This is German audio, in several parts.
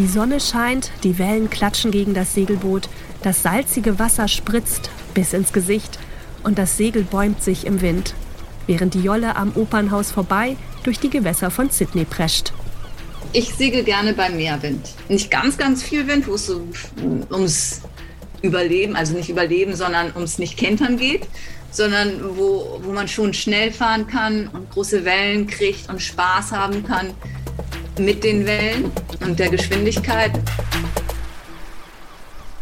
Die Sonne scheint, die Wellen klatschen gegen das Segelboot, das salzige Wasser spritzt bis ins Gesicht und das Segel bäumt sich im Wind, während die Jolle am Opernhaus vorbei durch die Gewässer von Sydney prescht. Ich segel gerne bei Meerwind. Nicht ganz, ganz viel Wind, wo es so ums Überleben, also nicht Überleben, sondern ums Nicht-Kentern geht, sondern wo, wo man schon schnell fahren kann und große Wellen kriegt und Spaß haben kann mit den Wellen und der Geschwindigkeit.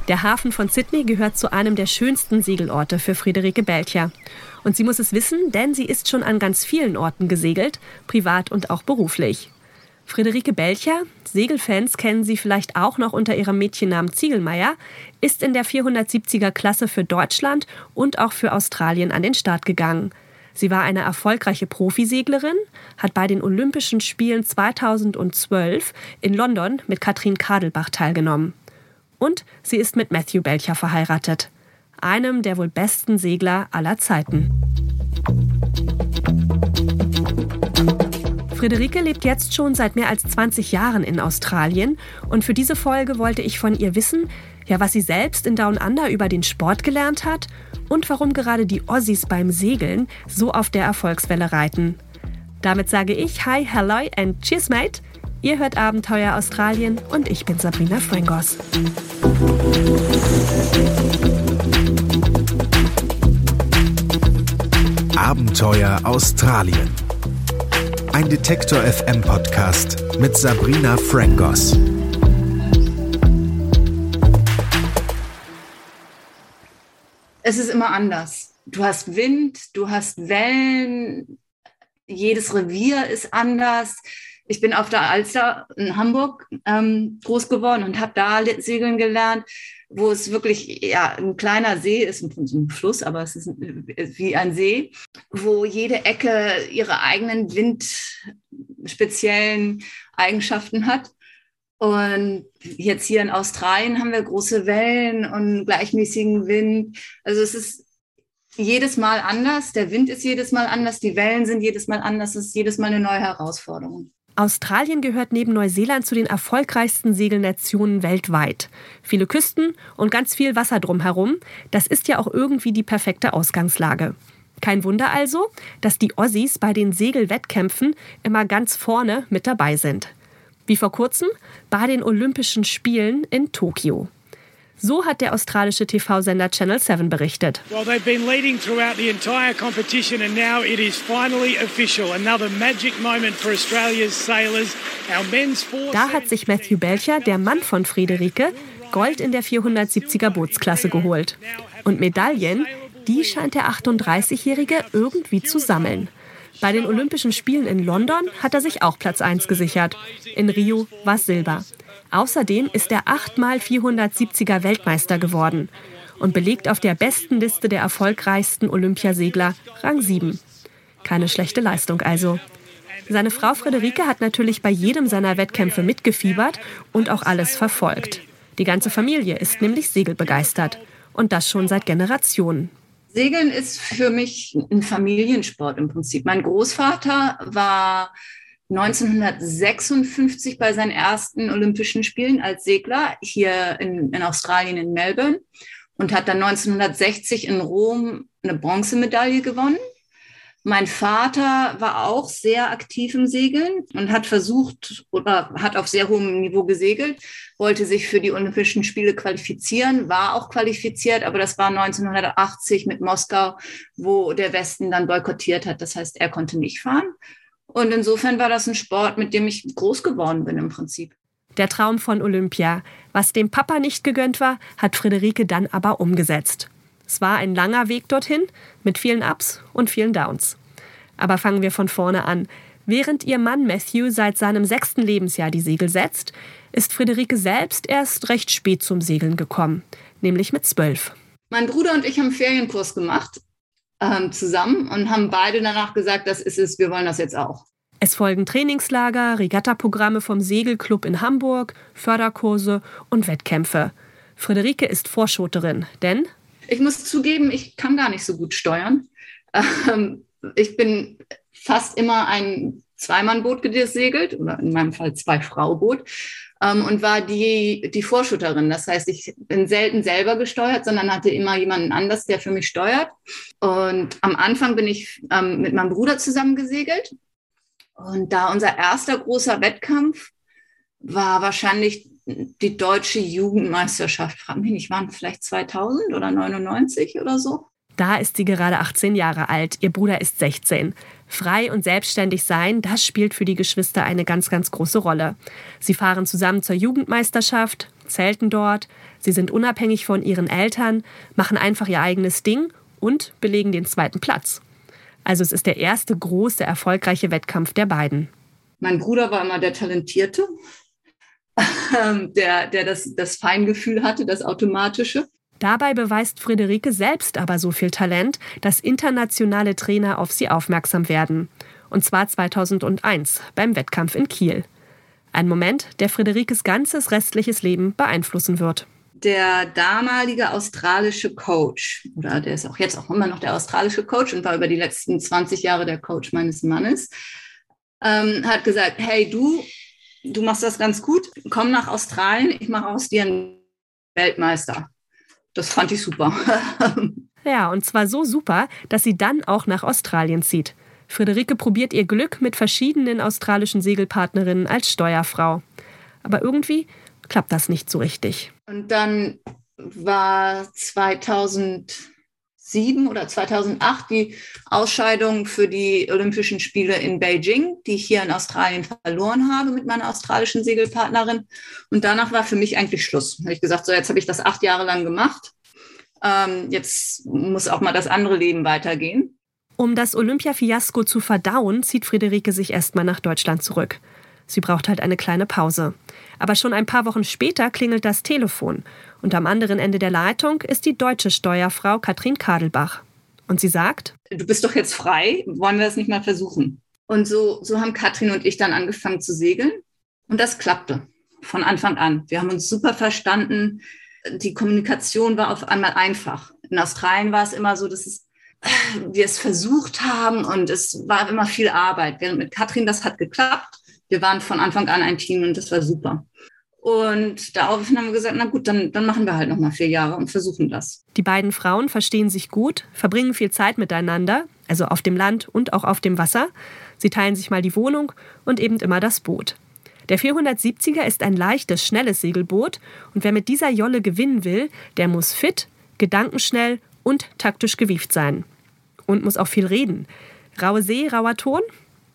Der Hafen von Sydney gehört zu einem der schönsten Segelorte für Friederike Belcher. Und sie muss es wissen, denn sie ist schon an ganz vielen Orten gesegelt, privat und auch beruflich. Friederike Belcher, Segelfans kennen sie vielleicht auch noch unter ihrem Mädchennamen Ziegelmeier, ist in der 470er Klasse für Deutschland und auch für Australien an den Start gegangen. Sie war eine erfolgreiche Profiseglerin, hat bei den Olympischen Spielen 2012 in London mit Katrin Kadelbach teilgenommen. Und sie ist mit Matthew Belcher verheiratet, einem der wohl besten Segler aller Zeiten. Friederike lebt jetzt schon seit mehr als 20 Jahren in Australien und für diese Folge wollte ich von ihr wissen, ja, was sie selbst in Down Under über den Sport gelernt hat und warum gerade die Aussies beim Segeln so auf der Erfolgswelle reiten. Damit sage ich Hi, Hello and Cheers, mate. Ihr hört Abenteuer Australien und ich bin Sabrina Frangos. Abenteuer Australien ein Detektor FM Podcast mit Sabrina Frangos. Es ist immer anders. Du hast Wind, du hast Wellen, jedes Revier ist anders. Ich bin auf der Alster in Hamburg ähm, groß geworden und habe da segeln gelernt wo es wirklich ja, ein kleiner See ist, ein Fluss, aber es ist wie ein See, wo jede Ecke ihre eigenen windspeziellen Eigenschaften hat. Und jetzt hier in Australien haben wir große Wellen und gleichmäßigen Wind. Also es ist jedes Mal anders. Der Wind ist jedes Mal anders. Die Wellen sind jedes Mal anders. Es ist jedes Mal eine neue Herausforderung. Australien gehört neben Neuseeland zu den erfolgreichsten Segelnationen weltweit. Viele Küsten und ganz viel Wasser drumherum. Das ist ja auch irgendwie die perfekte Ausgangslage. Kein Wunder also, dass die Aussies bei den Segelwettkämpfen immer ganz vorne mit dabei sind. Wie vor kurzem bei den Olympischen Spielen in Tokio. So hat der australische TV-Sender Channel 7 berichtet. Well, they've been leading throughout the entire competition and now it is finally official. Another magic moment for Australia's sailors. Our men's Da hat sich Matthew Belcher, der Mann von Friederike, Gold in der 470er Bootsklasse geholt. Und Medaillen, die scheint der 38-Jährige irgendwie zu sammeln. Bei den Olympischen Spielen in London hat er sich auch Platz 1 gesichert. In Rio war Silber. Außerdem ist er 8x470er Weltmeister geworden und belegt auf der besten Liste der erfolgreichsten Olympiasegler Rang 7. Keine schlechte Leistung also. Seine Frau Friederike hat natürlich bei jedem seiner Wettkämpfe mitgefiebert und auch alles verfolgt. Die ganze Familie ist nämlich segelbegeistert. Und das schon seit Generationen. Segeln ist für mich ein Familiensport im Prinzip. Mein Großvater war 1956 bei seinen ersten Olympischen Spielen als Segler hier in, in Australien in Melbourne und hat dann 1960 in Rom eine Bronzemedaille gewonnen. Mein Vater war auch sehr aktiv im Segeln und hat versucht oder hat auf sehr hohem Niveau gesegelt, wollte sich für die Olympischen Spiele qualifizieren, war auch qualifiziert, aber das war 1980 mit Moskau, wo der Westen dann boykottiert hat. Das heißt, er konnte nicht fahren. Und insofern war das ein Sport, mit dem ich groß geworden bin im Prinzip. Der Traum von Olympia. Was dem Papa nicht gegönnt war, hat Friederike dann aber umgesetzt. Es war ein langer Weg dorthin, mit vielen Ups und vielen Downs. Aber fangen wir von vorne an. Während ihr Mann Matthew seit seinem sechsten Lebensjahr die Segel setzt, ist Friederike selbst erst recht spät zum Segeln gekommen, nämlich mit zwölf. Mein Bruder und ich haben Ferienkurs gemacht ähm, zusammen und haben beide danach gesagt, das ist es, wir wollen das jetzt auch. Es folgen Trainingslager, Regattaprogramme vom Segelclub in Hamburg, Förderkurse und Wettkämpfe. Friederike ist Vorschoterin, denn ich muss zugeben, ich kann gar nicht so gut steuern. Ähm, ich bin fast immer ein Zweimannboot gesegelt oder in meinem Fall zwei Frau Boot. ähm, und war die, die Vorschutterin. Das heißt, ich bin selten selber gesteuert, sondern hatte immer jemanden anders, der für mich steuert. Und am Anfang bin ich ähm, mit meinem Bruder zusammen gesegelt. Und da unser erster großer Wettkampf war wahrscheinlich die deutsche Jugendmeisterschaft. Frag mich nicht, waren vielleicht 2000 oder 99 oder so? Da ist sie gerade 18 Jahre alt, ihr Bruder ist 16. Frei und selbstständig sein, das spielt für die Geschwister eine ganz, ganz große Rolle. Sie fahren zusammen zur Jugendmeisterschaft, zelten dort, sie sind unabhängig von ihren Eltern, machen einfach ihr eigenes Ding und belegen den zweiten Platz. Also es ist der erste große, erfolgreiche Wettkampf der beiden. Mein Bruder war immer der Talentierte, der, der das, das Feingefühl hatte, das Automatische. Dabei beweist Friederike selbst aber so viel Talent, dass internationale Trainer auf sie aufmerksam werden. Und zwar 2001 beim Wettkampf in Kiel. Ein Moment, der Friederikes ganzes restliches Leben beeinflussen wird. Der damalige australische Coach, oder der ist auch jetzt auch immer noch der australische Coach und war über die letzten 20 Jahre der Coach meines Mannes, ähm, hat gesagt, hey du, du machst das ganz gut, komm nach Australien, ich mache aus dir einen Weltmeister das fand ich super. ja, und zwar so super, dass sie dann auch nach Australien zieht. Friederike probiert ihr Glück mit verschiedenen australischen Segelpartnerinnen als Steuerfrau. Aber irgendwie klappt das nicht so richtig. Und dann war 2007 oder 2008 die Ausscheidung für die Olympischen Spiele in Beijing, die ich hier in Australien verloren habe mit meiner australischen Segelpartnerin. Und danach war für mich eigentlich Schluss. Da habe ich gesagt, so jetzt habe ich das acht Jahre lang gemacht. Ähm, jetzt muss auch mal das andere Leben weitergehen. Um das Olympia-Fiasko zu verdauen, zieht Friederike sich erstmal nach Deutschland zurück. Sie braucht halt eine kleine Pause. Aber schon ein paar Wochen später klingelt das Telefon. Und am anderen Ende der Leitung ist die deutsche Steuerfrau Katrin Kadelbach. Und sie sagt: Du bist doch jetzt frei, wollen wir das nicht mal versuchen? Und so, so haben Katrin und ich dann angefangen zu segeln. Und das klappte von Anfang an. Wir haben uns super verstanden die Kommunikation war auf einmal einfach. In Australien war es immer so, dass es, wir es versucht haben und es war immer viel Arbeit. Während mit Katrin das hat geklappt. Wir waren von Anfang an ein Team und das war super. Und daraufhin haben wir gesagt, na gut, dann, dann machen wir halt noch mal vier Jahre und versuchen das. Die beiden Frauen verstehen sich gut, verbringen viel Zeit miteinander, also auf dem Land und auch auf dem Wasser. Sie teilen sich mal die Wohnung und eben immer das Boot. Der 470er ist ein leichtes, schnelles Segelboot und wer mit dieser Jolle gewinnen will, der muss fit, gedankenschnell und taktisch gewieft sein. Und muss auch viel reden. Raue See, rauer Ton?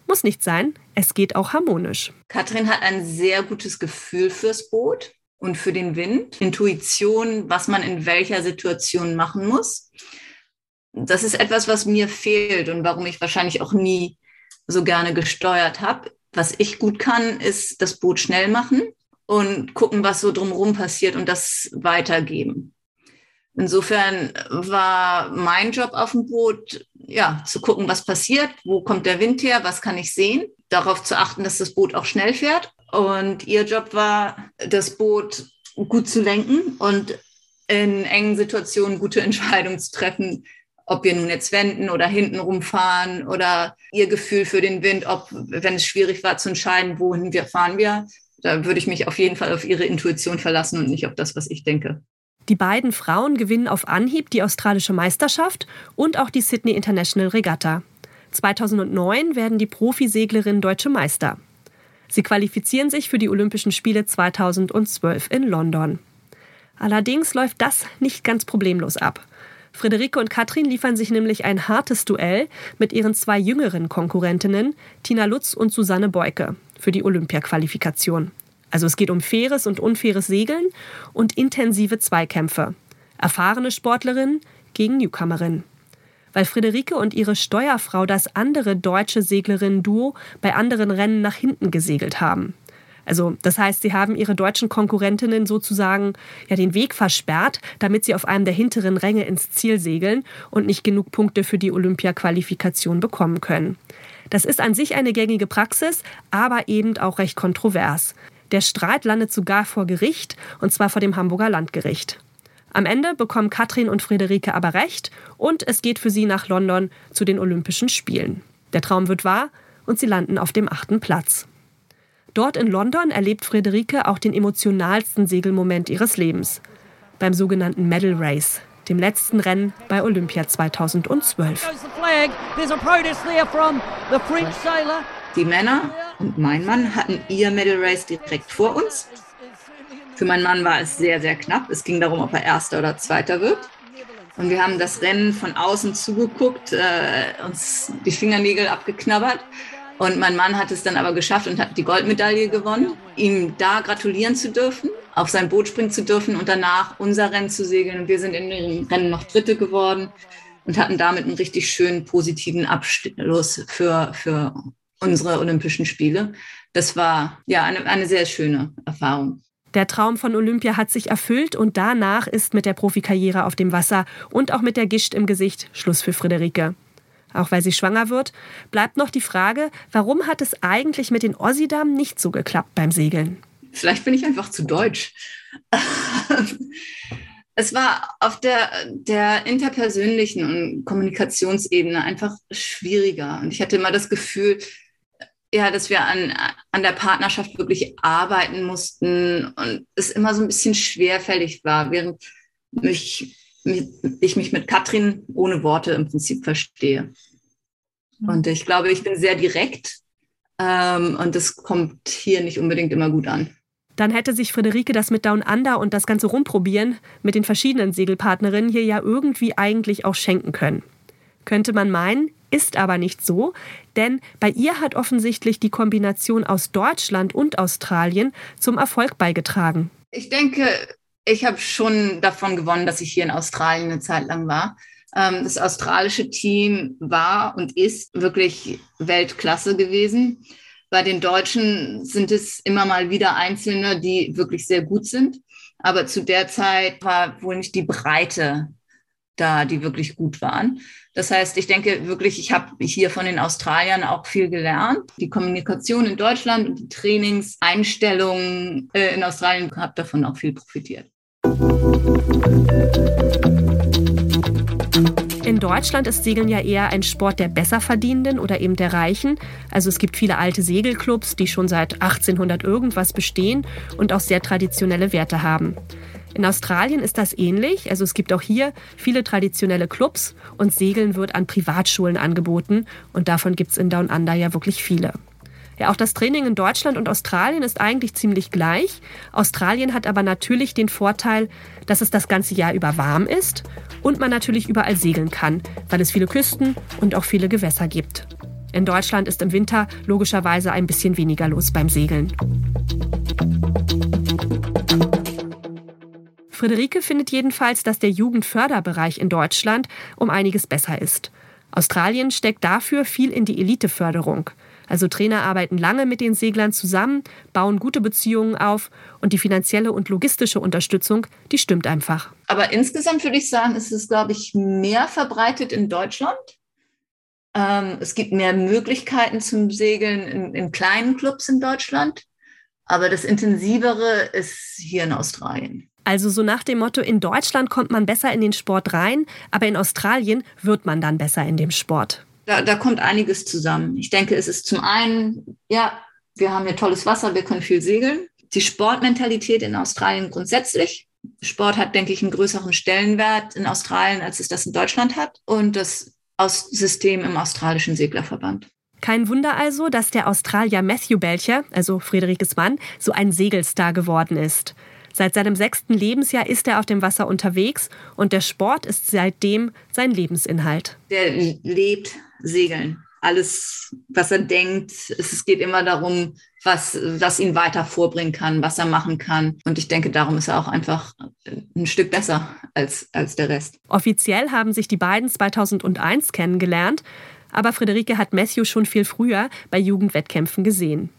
Muss nicht sein, es geht auch harmonisch. Katrin hat ein sehr gutes Gefühl fürs Boot und für den Wind, Intuition, was man in welcher Situation machen muss. Das ist etwas, was mir fehlt und warum ich wahrscheinlich auch nie so gerne gesteuert habe was ich gut kann, ist das Boot schnell machen und gucken, was so drumherum passiert und das weitergeben. Insofern war mein Job auf dem Boot, ja, zu gucken, was passiert, wo kommt der Wind her, was kann ich sehen, darauf zu achten, dass das Boot auch schnell fährt. Und ihr Job war, das Boot gut zu lenken und in engen Situationen gute Entscheidungen zu treffen, ob wir nun jetzt wenden oder hinten rumfahren oder ihr Gefühl für den Wind, ob, wenn es schwierig war zu entscheiden, wohin wir fahren wir, da würde ich mich auf jeden Fall auf ihre Intuition verlassen und nicht auf das, was ich denke. Die beiden Frauen gewinnen auf Anhieb die australische Meisterschaft und auch die Sydney International Regatta. 2009 werden die Profiseglerinnen deutsche Meister. Sie qualifizieren sich für die Olympischen Spiele 2012 in London. Allerdings läuft das nicht ganz problemlos ab. Friederike und Katrin liefern sich nämlich ein hartes Duell mit ihren zwei jüngeren Konkurrentinnen, Tina Lutz und Susanne Beuke, für die Olympia-Qualifikation. Also es geht um faires und unfaires Segeln und intensive Zweikämpfe. Erfahrene Sportlerinnen gegen Newcomerinnen. Weil Friederike und ihre Steuerfrau das andere deutsche Seglerinnen-Duo bei anderen Rennen nach hinten gesegelt haben. Also das heißt, sie haben ihre deutschen Konkurrentinnen sozusagen ja den Weg versperrt, damit sie auf einem der hinteren Ränge ins Ziel segeln und nicht genug Punkte für die Olympia-Qualifikation bekommen können. Das ist an sich eine gängige Praxis, aber eben auch recht kontrovers. Der Streit landet sogar vor Gericht, und zwar vor dem Hamburger Landgericht. Am Ende bekommen Katrin und Friederike aber recht und es geht für sie nach London zu den Olympischen Spielen. Der Traum wird wahr und sie landen auf dem achten Platz. Dort in London erlebt Friederike auch den emotionalsten Segelmoment ihres Lebens. Beim sogenannten Medal Race, dem letzten Rennen bei Olympia 2012. Die Männer und mein Mann hatten ihr Medal Race direkt vor uns. Für meinen Mann war es sehr, sehr knapp. Es ging darum, ob er Erster oder Zweiter wird. Und wir haben das Rennen von außen zugeguckt, äh, uns die Fingernägel abgeknabbert. Und mein Mann hat es dann aber geschafft und hat die Goldmedaille gewonnen. Ihm da gratulieren zu dürfen, auf sein Boot springen zu dürfen und danach unser Rennen zu segeln. Und wir sind in dem Rennen noch Dritte geworden und hatten damit einen richtig schönen positiven Abschluss für, für unsere Olympischen Spiele. Das war ja eine, eine sehr schöne Erfahrung. Der Traum von Olympia hat sich erfüllt und danach ist mit der Profikarriere auf dem Wasser und auch mit der Gischt im Gesicht Schluss für Friederike. Auch weil sie schwanger wird, bleibt noch die Frage, warum hat es eigentlich mit den Ossidam nicht so geklappt beim Segeln? Vielleicht bin ich einfach zu deutsch. es war auf der, der interpersönlichen und Kommunikationsebene einfach schwieriger. Und ich hatte immer das Gefühl, ja, dass wir an, an der Partnerschaft wirklich arbeiten mussten und es immer so ein bisschen schwerfällig war, während mich, ich mich mit Katrin ohne Worte im Prinzip verstehe. Mhm. Und ich glaube, ich bin sehr direkt ähm, und das kommt hier nicht unbedingt immer gut an. Dann hätte sich Friederike das mit Down Under und das ganze Rumprobieren mit den verschiedenen Segelpartnerinnen hier ja irgendwie eigentlich auch schenken können. Könnte man meinen, ist aber nicht so, denn bei ihr hat offensichtlich die Kombination aus Deutschland und Australien zum Erfolg beigetragen. Ich denke, ich habe schon davon gewonnen, dass ich hier in Australien eine Zeit lang war. Ähm, das australische Team war und ist wirklich Weltklasse gewesen. Bei den Deutschen sind es immer mal wieder Einzelne, die wirklich sehr gut sind. Aber zu der Zeit war wohl nicht die Breite da, die wirklich gut waren. Das heißt, ich denke wirklich, ich habe hier von den Australiern auch viel gelernt. Die Kommunikation in Deutschland und die Trainingseinstellungen äh, in Australien habe davon auch viel profitiert. In Deutschland ist Segeln ja eher ein Sport der Besserverdienenden oder eben der Reichen. Also es gibt viele alte Segelclubs, die schon seit 1800 irgendwas bestehen und auch sehr traditionelle Werte haben. In Australien ist das ähnlich. Also es gibt auch hier viele traditionelle Clubs und Segeln wird an Privatschulen angeboten und davon gibt es in Down Under ja wirklich viele. Ja, auch das Training in Deutschland und Australien ist eigentlich ziemlich gleich. Australien hat aber natürlich den Vorteil, dass es das ganze Jahr über warm ist und man natürlich überall segeln kann, weil es viele Küsten und auch viele Gewässer gibt. In Deutschland ist im Winter logischerweise ein bisschen weniger los beim Segeln. Friederike findet jedenfalls, dass der Jugendförderbereich in Deutschland um einiges besser ist. Australien steckt dafür viel in die Eliteförderung. Also Trainer arbeiten lange mit den Seglern zusammen, bauen gute Beziehungen auf und die finanzielle und logistische Unterstützung, die stimmt einfach. Aber insgesamt würde ich sagen, ist es, glaube ich, mehr verbreitet in Deutschland. Ähm, es gibt mehr Möglichkeiten zum Segeln in, in kleinen Clubs in Deutschland. Aber das Intensivere ist hier in Australien. Also so nach dem Motto, in Deutschland kommt man besser in den Sport rein, aber in Australien wird man dann besser in dem Sport. Da, da kommt einiges zusammen. Ich denke, es ist zum einen, ja, wir haben hier tolles Wasser, wir können viel segeln. Die Sportmentalität in Australien grundsätzlich. Sport hat, denke ich, einen größeren Stellenwert in Australien, als es das in Deutschland hat. Und das System im australischen Seglerverband. Kein Wunder also, dass der Australier Matthew Belcher, also Friederikes Mann, so ein Segelstar geworden ist. Seit seinem sechsten Lebensjahr ist er auf dem Wasser unterwegs und der Sport ist seitdem sein Lebensinhalt. Der lebt Segeln. Alles, was er denkt, es geht immer darum, was, was ihn weiter vorbringen kann, was er machen kann. Und ich denke, darum ist er auch einfach ein Stück besser als, als der Rest. Offiziell haben sich die beiden 2001 kennengelernt, aber Friederike hat Matthew schon viel früher bei Jugendwettkämpfen gesehen.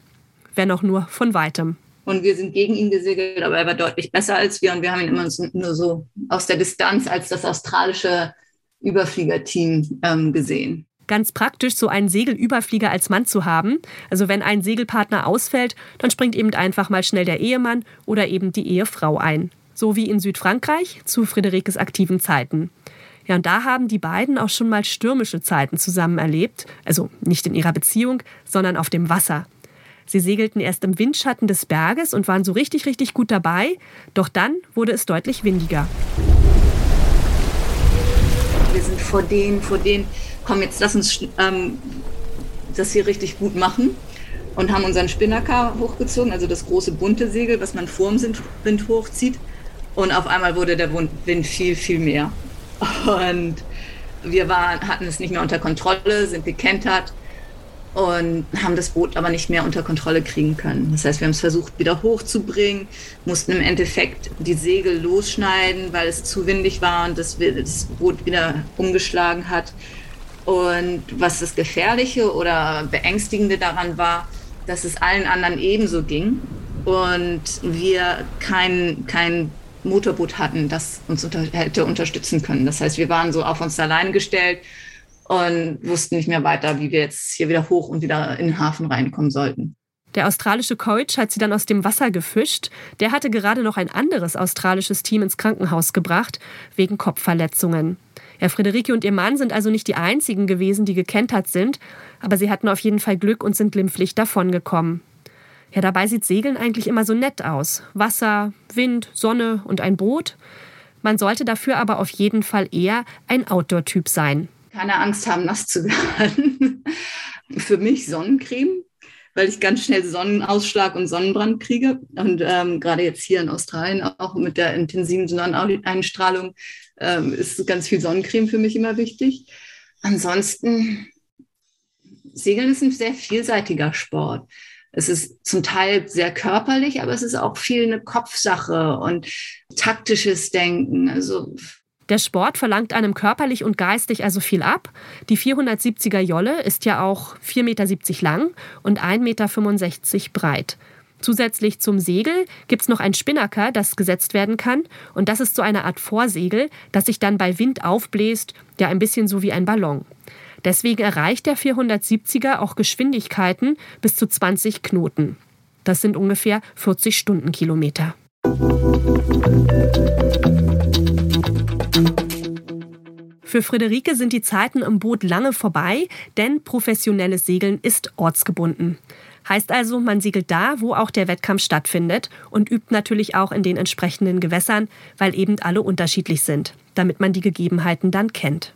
Wenn auch nur von weitem und wir sind gegen ihn gesegelt, aber er war deutlich besser als wir und wir haben ihn immer nur so aus der Distanz als das australische Überfliegerteam ähm, gesehen. Ganz praktisch, so einen Segelüberflieger als Mann zu haben. Also wenn ein Segelpartner ausfällt, dann springt eben einfach mal schnell der Ehemann oder eben die Ehefrau ein. So wie in Südfrankreich zu Friederikes aktiven Zeiten. Ja, und da haben die beiden auch schon mal stürmische Zeiten zusammen erlebt. Also nicht in ihrer Beziehung, sondern auf dem Wasser. Sie segelten erst im Windschatten des Berges und waren so richtig, richtig gut dabei. Doch dann wurde es deutlich windiger. Wir sind vor denen, vor denen, komm, jetzt lass uns ähm, das hier richtig gut machen. Und haben unseren Spinnaker hochgezogen, also das große bunte Segel, was man vor dem Wind hochzieht. Und auf einmal wurde der Wind viel, viel mehr. Und wir waren, hatten es nicht mehr unter Kontrolle, sind gekentert und haben das Boot aber nicht mehr unter Kontrolle kriegen können. Das heißt, wir haben es versucht, wieder hochzubringen, mussten im Endeffekt die Segel losschneiden, weil es zu windig war und das, das Boot wieder umgeschlagen hat. Und was das Gefährliche oder Beängstigende daran war, dass es allen anderen ebenso ging und wir kein, kein Motorboot hatten, das uns unter, hätte unterstützen können. Das heißt, wir waren so auf uns allein gestellt und wussten nicht mehr weiter, wie wir jetzt hier wieder hoch und wieder in den Hafen reinkommen sollten. Der australische Coach hat sie dann aus dem Wasser gefischt. Der hatte gerade noch ein anderes australisches Team ins Krankenhaus gebracht, wegen Kopfverletzungen. Herr Friederike und ihr Mann sind also nicht die einzigen gewesen, die gekentert sind, aber sie hatten auf jeden Fall Glück und sind glimpflich davongekommen. Ja, dabei sieht Segeln eigentlich immer so nett aus. Wasser, Wind, Sonne und ein Boot. Man sollte dafür aber auf jeden Fall eher ein Outdoor-Typ sein. Keine Angst haben, nass zu werden. Für mich Sonnencreme, weil ich ganz schnell Sonnenausschlag und Sonnenbrand kriege. Und ähm, gerade jetzt hier in Australien, auch mit der intensiven Sonneneinstrahlung, ähm, ist ganz viel Sonnencreme für mich immer wichtig. Ansonsten, Segeln ist ein sehr vielseitiger Sport. Es ist zum Teil sehr körperlich, aber es ist auch viel eine Kopfsache und taktisches Denken. Also der Sport verlangt einem körperlich und geistig also viel ab. Die 470er Jolle ist ja auch 4,70 Meter lang und 1,65 Meter breit. Zusätzlich zum Segel gibt es noch ein Spinnaker, das gesetzt werden kann. Und das ist so eine Art Vorsegel, das sich dann bei Wind aufbläst, ja ein bisschen so wie ein Ballon. Deswegen erreicht der 470er auch Geschwindigkeiten bis zu 20 Knoten. Das sind ungefähr 40 Stundenkilometer. Für Friederike sind die Zeiten im Boot lange vorbei, denn professionelles Segeln ist ortsgebunden. Heißt also, man segelt da, wo auch der Wettkampf stattfindet und übt natürlich auch in den entsprechenden Gewässern, weil eben alle unterschiedlich sind, damit man die Gegebenheiten dann kennt.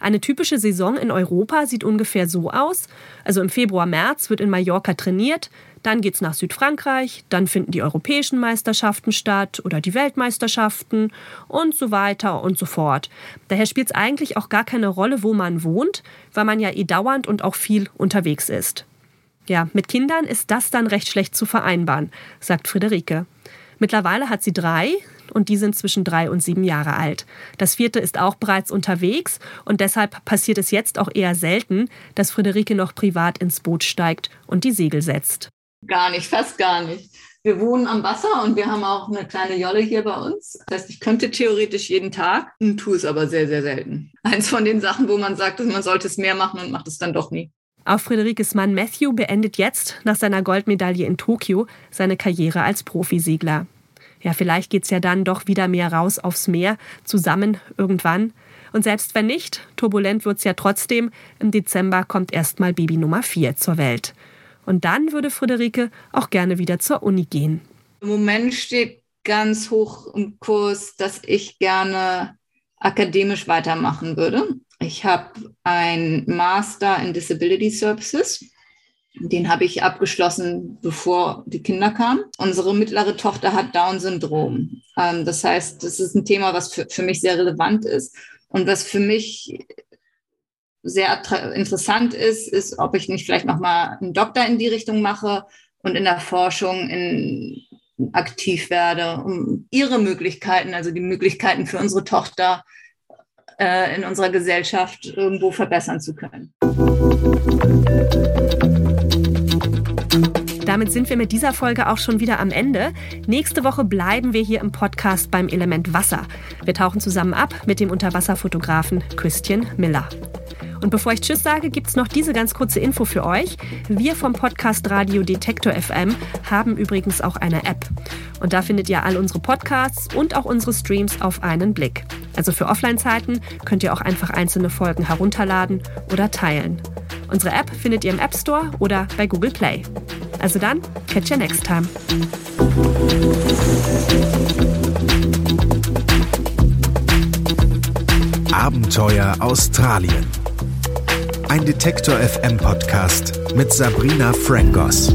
Eine typische Saison in Europa sieht ungefähr so aus. Also im Februar, März wird in Mallorca trainiert, dann geht es nach Südfrankreich, dann finden die europäischen Meisterschaften statt oder die Weltmeisterschaften und so weiter und so fort. Daher spielt es eigentlich auch gar keine Rolle, wo man wohnt, weil man ja eh dauernd und auch viel unterwegs ist. Ja, mit Kindern ist das dann recht schlecht zu vereinbaren, sagt Friederike. Mittlerweile hat sie drei und die sind zwischen drei und sieben Jahre alt. Das vierte ist auch bereits unterwegs und deshalb passiert es jetzt auch eher selten, dass Friederike noch privat ins Boot steigt und die Segel setzt. Gar nicht, fast gar nicht. Wir wohnen am Wasser und wir haben auch eine kleine Jolle hier bei uns. Das heißt, ich könnte theoretisch jeden Tag, tue es aber sehr, sehr selten. Eins von den Sachen, wo man sagt, man sollte es mehr machen und macht es dann doch nie. Auch Friederikes Mann Matthew beendet jetzt nach seiner Goldmedaille in Tokio seine Karriere als Profisegler. Ja, vielleicht geht's ja dann doch wieder mehr raus aufs Meer, zusammen irgendwann. Und selbst wenn nicht, turbulent wird's ja trotzdem. Im Dezember kommt erstmal Baby Nummer 4 zur Welt. Und dann würde Friederike auch gerne wieder zur Uni gehen. Im Moment steht ganz hoch im Kurs, dass ich gerne akademisch weitermachen würde. Ich habe ein Master in Disability Services. Den habe ich abgeschlossen, bevor die Kinder kamen. Unsere mittlere Tochter hat Down-Syndrom. Ähm, das heißt, das ist ein Thema, was für mich sehr relevant ist und was für mich sehr interessant ist, ist, ob ich nicht vielleicht nochmal einen Doktor in die Richtung mache und in der Forschung in, aktiv werde, um ihre Möglichkeiten, also die Möglichkeiten für unsere Tochter äh, in unserer Gesellschaft irgendwo verbessern zu können. Damit sind wir mit dieser Folge auch schon wieder am Ende. Nächste Woche bleiben wir hier im Podcast beim Element Wasser. Wir tauchen zusammen ab mit dem Unterwasserfotografen Christian Miller. Und bevor ich Tschüss sage, gibt es noch diese ganz kurze Info für euch. Wir vom Podcast Radio Detektor FM haben übrigens auch eine App. Und da findet ihr all unsere Podcasts und auch unsere Streams auf einen Blick. Also für Offline-Zeiten könnt ihr auch einfach einzelne Folgen herunterladen oder teilen. Unsere App findet ihr im App Store oder bei Google Play. Also dann, catch you next time. Abenteuer Australien. Ein Detektor FM Podcast mit Sabrina Frangos.